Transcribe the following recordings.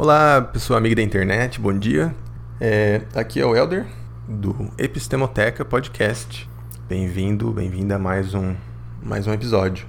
Olá, pessoa amiga da internet, bom dia. É, aqui é o Elder, do Epistemoteca Podcast. Bem-vindo, bem-vinda a mais um, mais um episódio.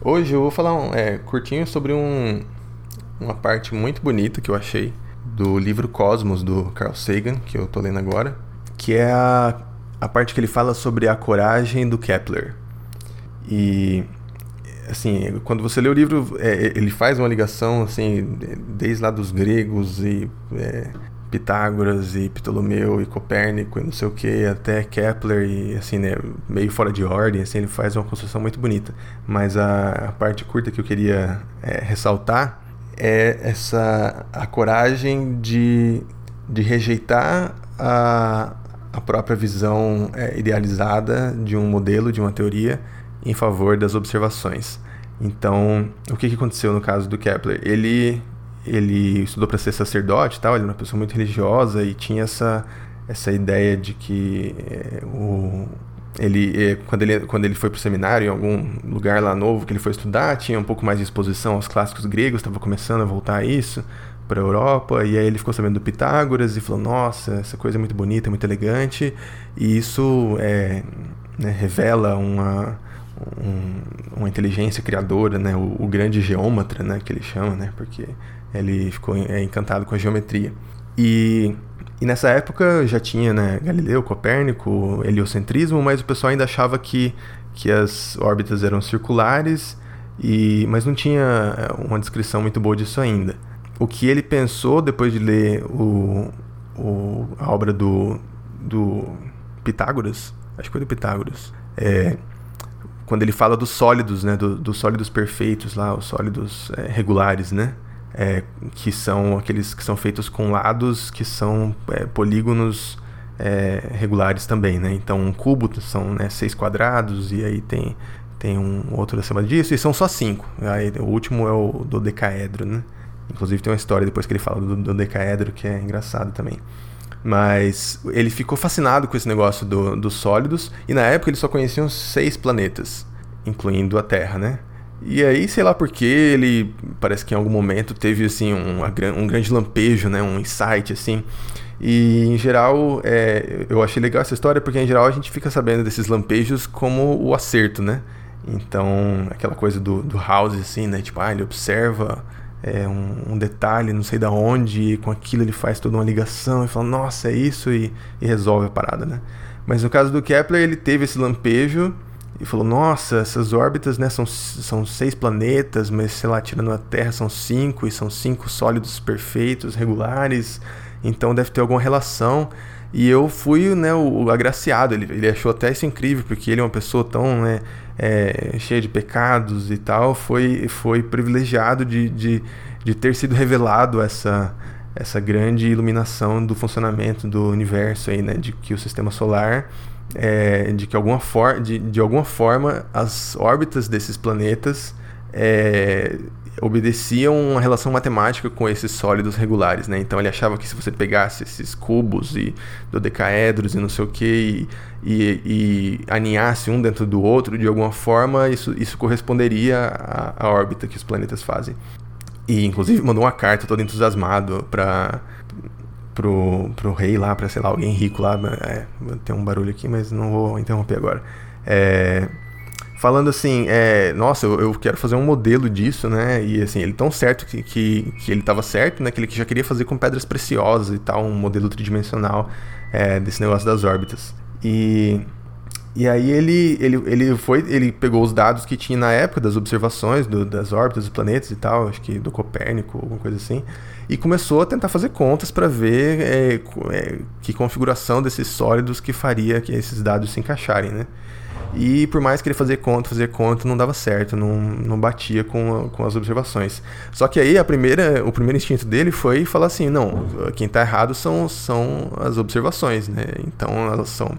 Hoje eu vou falar um, é, curtinho sobre um, uma parte muito bonita que eu achei do livro Cosmos, do Carl Sagan, que eu tô lendo agora, que é a, a parte que ele fala sobre a coragem do Kepler. E assim, quando você lê o livro, é, ele faz uma ligação, assim, desde lá dos gregos e é, Pitágoras e Ptolomeu e Copérnico e não sei o que, até Kepler e assim, né, meio fora de ordem, assim, ele faz uma construção muito bonita. Mas a, a parte curta que eu queria é, ressaltar é essa a coragem de, de rejeitar a, a própria visão é, idealizada de um modelo, de uma teoria, em favor das observações. Então, o que, que aconteceu no caso do Kepler? Ele, ele estudou para ser sacerdote tal, ele era uma pessoa muito religiosa e tinha essa, essa ideia de que é, o, ele, é, quando, ele, quando ele foi para o seminário, em algum lugar lá novo que ele foi estudar, tinha um pouco mais de exposição aos clássicos gregos, estava começando a voltar a isso para a Europa, e aí ele ficou sabendo do Pitágoras e falou: Nossa, essa coisa é muito bonita, muito elegante, e isso é, né, revela uma um, uma inteligência criadora, né? O, o, grande geômetra, né? Que ele chama, né? Porque ele ficou é, encantado com a geometria. E, e nessa época já tinha, né? Galileu, Copérnico, heliocentrismo, mas o pessoal ainda achava que, que as órbitas eram circulares, e, mas não tinha é, uma descrição muito boa disso ainda. O que ele pensou depois de ler o, o, a obra do, do Pitágoras, acho que foi do Pitágoras, é, quando ele fala dos sólidos, né, do, dos sólidos perfeitos lá, os sólidos é, regulares, né, é, que são aqueles que são feitos com lados que são é, polígonos é, regulares também, né. Então um cubo são né, seis quadrados e aí tem tem um outro acima disso e são só cinco. Aí, o último é o dodecaedro, né. Inclusive tem uma história depois que ele fala do dodecaedro que é engraçado também. Mas ele ficou fascinado com esse negócio do, dos sólidos, e na época eles só conheciam seis planetas, incluindo a Terra, né? E aí, sei lá porque ele parece que em algum momento teve assim um, um grande lampejo, né? Um insight assim. E em geral, é, eu achei legal essa história porque em geral a gente fica sabendo desses lampejos como o acerto, né? Então, aquela coisa do, do House, assim, né? Tipo, ah, ele observa é, um, um, detalhe, não sei da onde, e com aquilo ele faz toda uma ligação e fala, nossa, é isso, e, e, resolve a parada, né? Mas no caso do Kepler, ele teve esse lampejo e falou, nossa, essas órbitas, né, são, são seis planetas, mas sei lá, tirando a Terra são cinco, e são cinco sólidos perfeitos, regulares, então deve ter alguma relação. E eu fui né, o, o agraciado, ele, ele achou até isso incrível, porque ele é uma pessoa tão né, é, cheia de pecados e tal, foi, foi privilegiado de, de, de ter sido revelado essa, essa grande iluminação do funcionamento do universo aí, né, de que o sistema solar é, de que alguma for, de, de alguma forma as órbitas desses planetas é, obedeciam uma relação matemática com esses sólidos regulares, né? Então ele achava que se você pegasse esses cubos e dodecaedros e não sei o que e, e, aninhasse um dentro do outro de alguma forma, isso, isso corresponderia à, à órbita que os planetas fazem. E inclusive mandou uma carta todo entusiasmado para pro, pro rei lá, para sei lá, alguém rico lá. É, tem um barulho aqui, mas não vou interromper agora. É, falando assim, é, nossa, eu, eu, quero fazer um modelo disso, né? E assim, ele tão certo que, que, que ele estava certo, né? Que ele já queria fazer com pedras preciosas e tal, um modelo tridimensional é, desse negócio das órbitas. E, e aí ele, ele, ele foi, ele pegou os dados que tinha na época das observações do, das órbitas dos planetas e tal, acho que do Copérnico, alguma coisa assim, e começou a tentar fazer contas para ver é, é, que configuração desses sólidos que faria que esses dados se encaixarem, né? E por mais que ele fazer conta, fazer conta, não dava certo, não, não batia com, com as observações. Só que aí a primeira, o primeiro instinto dele foi falar assim, não, quem está errado são, são as observações, né? Então elas são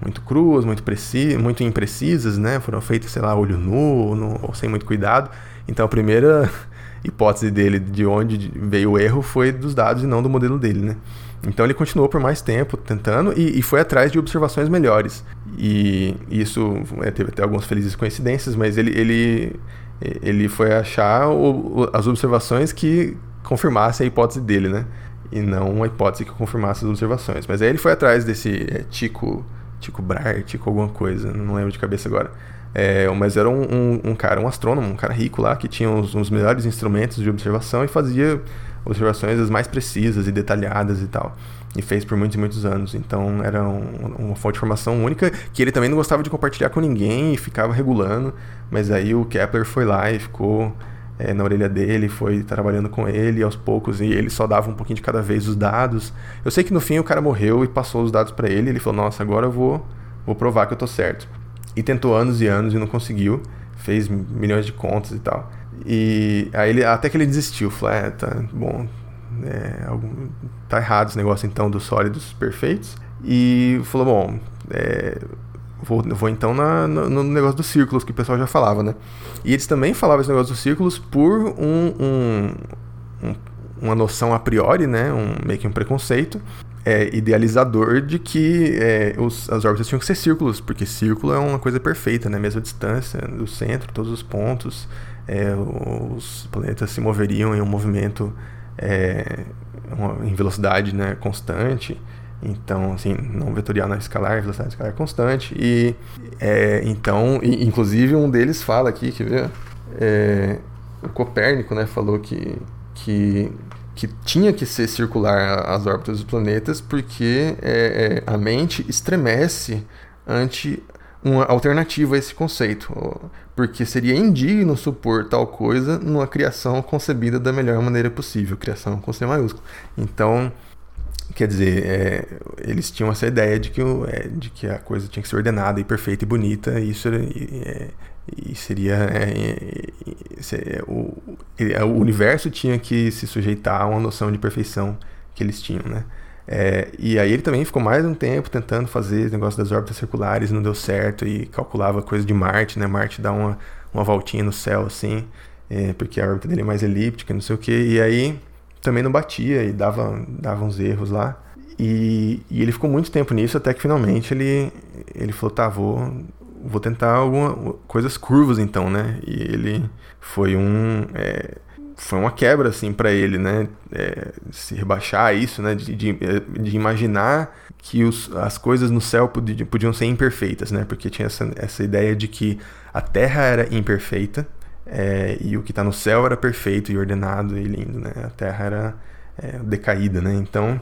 muito cruas, muito, preci muito imprecisas, né? Foram feitas, sei lá, olho nu, no, ou sem muito cuidado. Então a primeira hipótese dele de onde veio o erro foi dos dados e não do modelo dele, né? Então ele continuou por mais tempo tentando e, e foi atrás de observações melhores. E isso é, teve até algumas felizes coincidências, mas ele, ele, ele foi achar o, as observações que, confirmasse a hipótese dele, né? E não uma hipótese que confirmasse as observações. Mas aí ele foi atrás desse é, Tico, Tico Brahe, Tico alguma coisa, não lembro de cabeça agora. É, mas era um, um, um, cara, um astrônomo, um cara rico lá, que tinha os melhores instrumentos de observação e fazia observações as mais precisas e detalhadas e tal. E fez por muitos e muitos anos. Então era um, uma fonte de informação única que ele também não gostava de compartilhar com ninguém e ficava regulando. Mas aí o Kepler foi lá e ficou é, na orelha dele, foi trabalhando com ele aos poucos e ele só dava um pouquinho de cada vez os dados. Eu sei que no fim o cara morreu e passou os dados para ele. Ele falou: Nossa, agora eu vou, vou provar que eu tô certo. E tentou anos e anos e não conseguiu. Fez milhões de contas e tal. E aí ele, até que ele desistiu. Falou: É, tá bom. É, algum, tá errado esse negócio então dos sólidos perfeitos. E falou: Bom, é, vou, vou então na, no, no, negócio dos círculos que o pessoal já falava, né? E eles também falavam esse negócio dos círculos por um, um, um uma noção a priori, né? Um, meio que um preconceito é, idealizador de que é, os, as órbitas tinham que ser círculos, porque círculo é uma coisa perfeita, né? Mesma distância do centro, todos os pontos, é, os planetas se moveriam em um movimento é, uma, em velocidade né, constante. Então, assim, não vetorial na escalar, velocidade escalar constante. E é, então, e, inclusive um deles fala aqui, quer ver? É, o Copérnico, né, falou que, que que tinha que ser circular as órbitas dos planetas porque é, é, a mente estremece ante uma alternativa a esse conceito, porque seria indigno supor tal coisa numa criação concebida da melhor maneira possível, criação com C maiúsculo. Então, quer dizer, é, eles tinham essa ideia de que, o, é, de que a coisa tinha que ser ordenada e perfeita e bonita, e isso era, é, e seria é, é, o, o universo tinha que se sujeitar a uma noção de perfeição que eles tinham, né? É, e aí ele também ficou mais um tempo tentando fazer esse negócio das órbitas circulares, não deu certo e calculava coisa de Marte, né? Marte dá uma, uma voltinha no céu assim, é, porque a órbita dele é mais elíptica, não sei o que. E aí também não batia e dava, dava uns erros lá. E, e ele ficou muito tempo nisso até que finalmente ele, ele falou: tá, vou, vou tentar alguma coisas curvas então, né? E ele foi um é, foi uma quebra assim para ele, né? É, se rebaixar isso, né? De, de, de imaginar que os, as coisas no céu podiam, podiam ser imperfeitas, né? Porque tinha essa, essa ideia de que a Terra era imperfeita é, e o que está no céu era perfeito e ordenado e lindo, né? A Terra era é, decaída, né? Então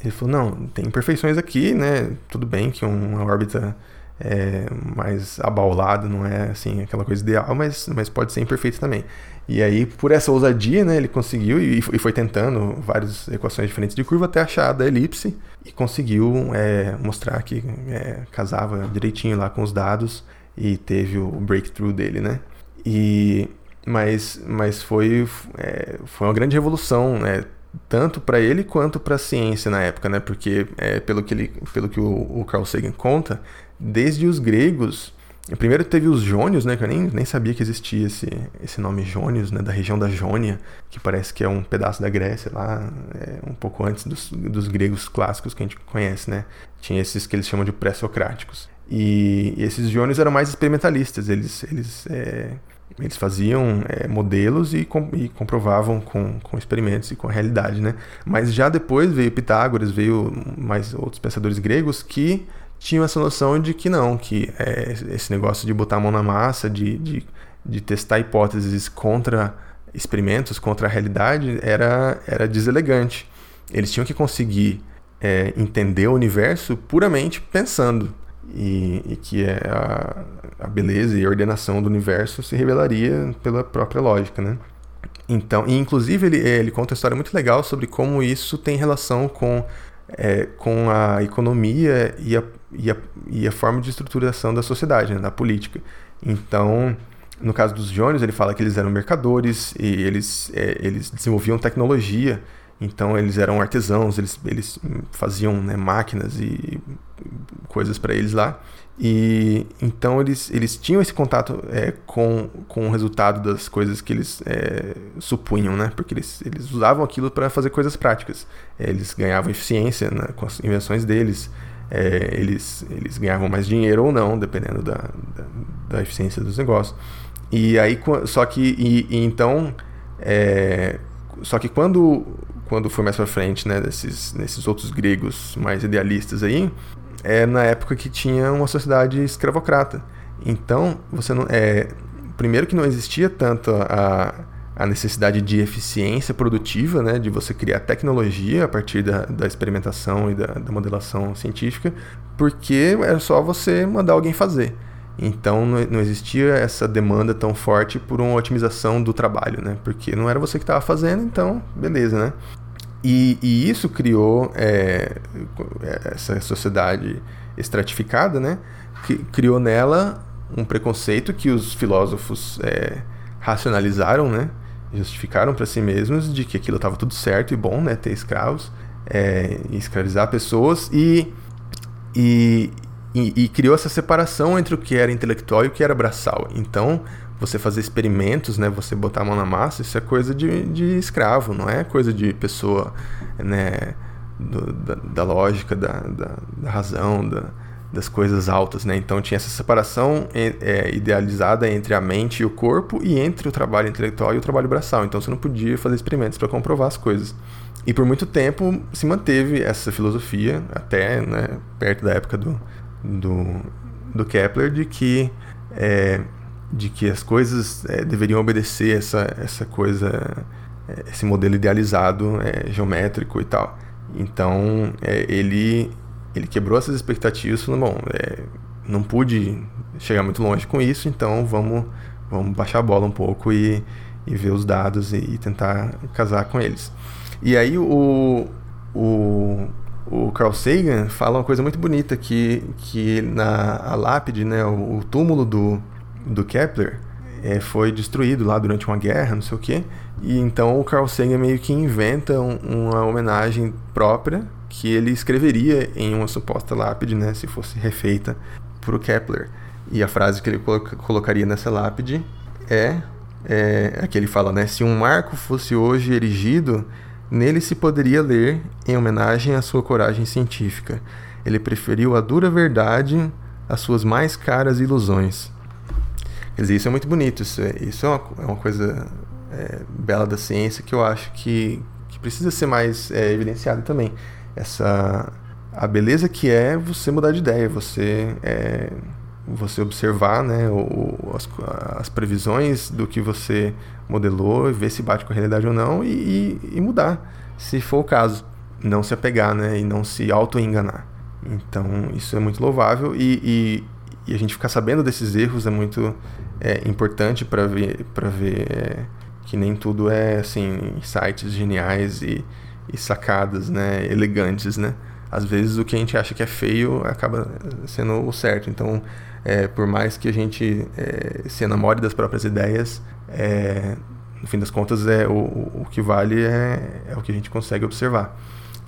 ele falou não, tem imperfeições aqui, né? Tudo bem que uma órbita é, mais abaulado, não é assim aquela coisa ideal, mas, mas pode ser imperfeito também. E aí, por essa ousadia, né, ele conseguiu e, e foi tentando várias equações diferentes de curva até achar a da elipse e conseguiu é, mostrar que é, casava direitinho lá com os dados e teve o breakthrough dele, né? E mas, mas foi, é, foi uma grande revolução, né? tanto para ele quanto para a ciência na época, né? Porque é, pelo que ele, pelo que o, o Carl Sagan conta, desde os gregos. Primeiro teve os Jônios, né? Que eu nem, nem sabia que existia esse, esse nome Jônios, né? Da região da Jônia, que parece que é um pedaço da Grécia lá, é, um pouco antes dos, dos gregos clássicos que a gente conhece, né? Tinha esses que eles chamam de pré-socráticos. E, e, esses Jônios eram mais experimentalistas, eles, eles, é, eles faziam é, modelos e, com, e comprovavam com, com experimentos e com a realidade, né? Mas já depois veio Pitágoras, veio mais outros pensadores gregos que tinham essa noção de que não, que é, esse negócio de botar a mão na massa, de, de, de testar hipóteses contra experimentos, contra a realidade, era, era deselegante. Eles tinham que conseguir é, entender o universo puramente pensando. E, e que é a, a, beleza e a ordenação do universo se revelaria pela própria lógica, né? Então, e inclusive ele, ele conta uma história muito legal sobre como isso tem relação com, é, com a economia e a, e a, e a forma de estruturação da sociedade, né, da política. Então, no caso dos Jônios, ele fala que eles eram mercadores e eles, é, eles desenvolviam tecnologia, então eles eram artesãos, eles, eles faziam né, máquinas e coisas para eles lá. E então eles, eles tinham esse contato é, com, com o resultado das coisas que eles é, supunham, né? Porque eles, eles usavam aquilo para fazer coisas práticas. Eles ganhavam eficiência né, com as invenções deles é, eles, eles ganhavam mais dinheiro ou não, dependendo da, da, da eficiência dos negócios. E aí, só que, e, e então, é, só que quando, quando foi mais para frente, né, desses, nesses outros gregos mais idealistas aí, é na época que tinha uma sociedade escravocrata. Então, você não é primeiro que não existia tanto a, a necessidade de eficiência produtiva, né, de você criar tecnologia a partir da, da experimentação e da, da modelação científica, porque era só você mandar alguém fazer. Então não, existia essa demanda tão forte por uma otimização do trabalho, né? Porque não era você que estava fazendo, então beleza, né? E, e isso criou é, essa sociedade estratificada, né? Que criou nela um preconceito que os filósofos é, racionalizaram, né? Justificaram para si mesmos de que aquilo estava tudo certo e bom, né? Ter escravos, é, escravizar pessoas e, e, e, e, criou essa separação entre o que era intelectual e o que era braçal. Então, você fazer experimentos, né? Você botar a mão na massa, isso é coisa de, de escravo, não é coisa de pessoa, né? Do, da, da, lógica, da, da, da razão, da, das coisas altas, né? Então tinha essa separação é, idealizada entre a mente e o corpo e entre o trabalho intelectual e o trabalho braçal. Então você não podia fazer experimentos para comprovar as coisas. E por muito tempo se manteve essa filosofia, até né, perto da época do, do, do Kepler, de que, é, de que as coisas é, deveriam obedecer essa, essa coisa, é, esse modelo idealizado, é, geométrico e tal. Então é, ele ele quebrou essas expectativas, falando, bom, é, não pude chegar muito longe com isso, então vamos, vamos baixar a bola um pouco e, e ver os dados e, e, tentar casar com eles. E aí o, o, o Carl Sagan fala uma coisa muito bonita, que, que na a lápide, né, o, o túmulo do, do Kepler, é, foi destruído lá durante uma guerra, não sei o quê. E então o Carl Sagan meio que inventa um, uma homenagem própria que ele escreveria em uma suposta lápide, né, se fosse refeita por o Kepler. E a frase que ele colocaria nessa lápide é, é que ele fala, né, se um marco fosse hoje erigido, nele se poderia ler em homenagem à sua coragem científica. Ele preferiu a dura verdade às suas mais caras ilusões. Quer dizer, isso é muito bonito, isso é, isso é, uma, é uma coisa é, bela da ciência que eu acho que, que precisa ser mais é, evidenciado também essa a beleza que é você mudar de ideia, você é, você observar né, o, as, as, previsões do que você modelou, ver se bate com a realidade ou não e, e, e mudar, se for o caso. Não se apegar né, e não se auto-enganar. Então, isso é muito louvável e, e, a gente ficar sabendo desses erros é muito é, importante para ver, pra ver é, que nem tudo é assim, sites geniais e, e sacadas, né, elegantes, né? Às vezes o que a gente acha que é feio acaba sendo o certo. Então, é, por mais que a gente é, se enamore das próprias ideias, é, no fim das contas, é o, o que vale é, é o que a gente consegue observar.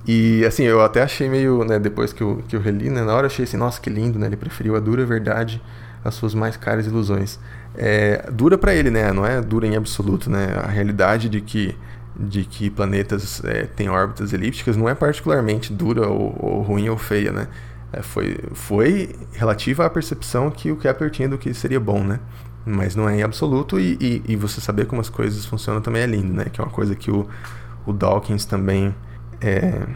E assim, eu até achei meio, né, depois que eu, que eu reli, né, na hora eu achei assim, nossa, que lindo, né? Ele preferiu a dura verdade às suas mais caras ilusões. É, dura para ele, né? Não é dura em absoluto, né? A realidade de que de que planetas é, têm órbitas elípticas não é particularmente dura ou, ou ruim ou feia, né? É, foi, foi relativa à percepção que o Kepler tinha do que seria bom, né? Mas não é em absoluto e, e, e, você saber como as coisas funcionam também é lindo, né? Que é uma coisa que o, o Dawkins também é,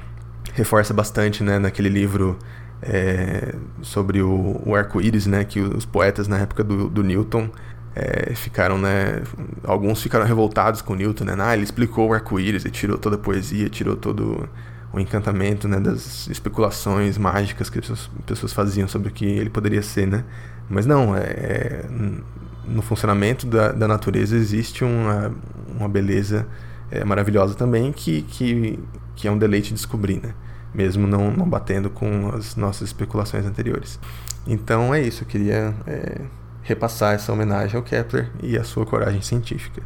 reforça bastante, né? Naquele livro é, sobre o, o arco-íris, né? Que os poetas na época do, do Newton é, ficaram, né? Alguns ficaram revoltados com Newton, né? Ah, ele explicou o arco-íris e tirou toda a poesia, tirou todo o encantamento, né? Das especulações mágicas que as pessoas, pessoas faziam sobre o que ele poderia ser, né? Mas não, é, é no funcionamento da, da, natureza existe uma, uma beleza é, maravilhosa também que, que, que é um deleite descobrir, né? Mesmo não, não batendo com as nossas especulações anteriores. Então é isso, eu queria é, repassar essa homenagem ao Kepler e à sua coragem científica.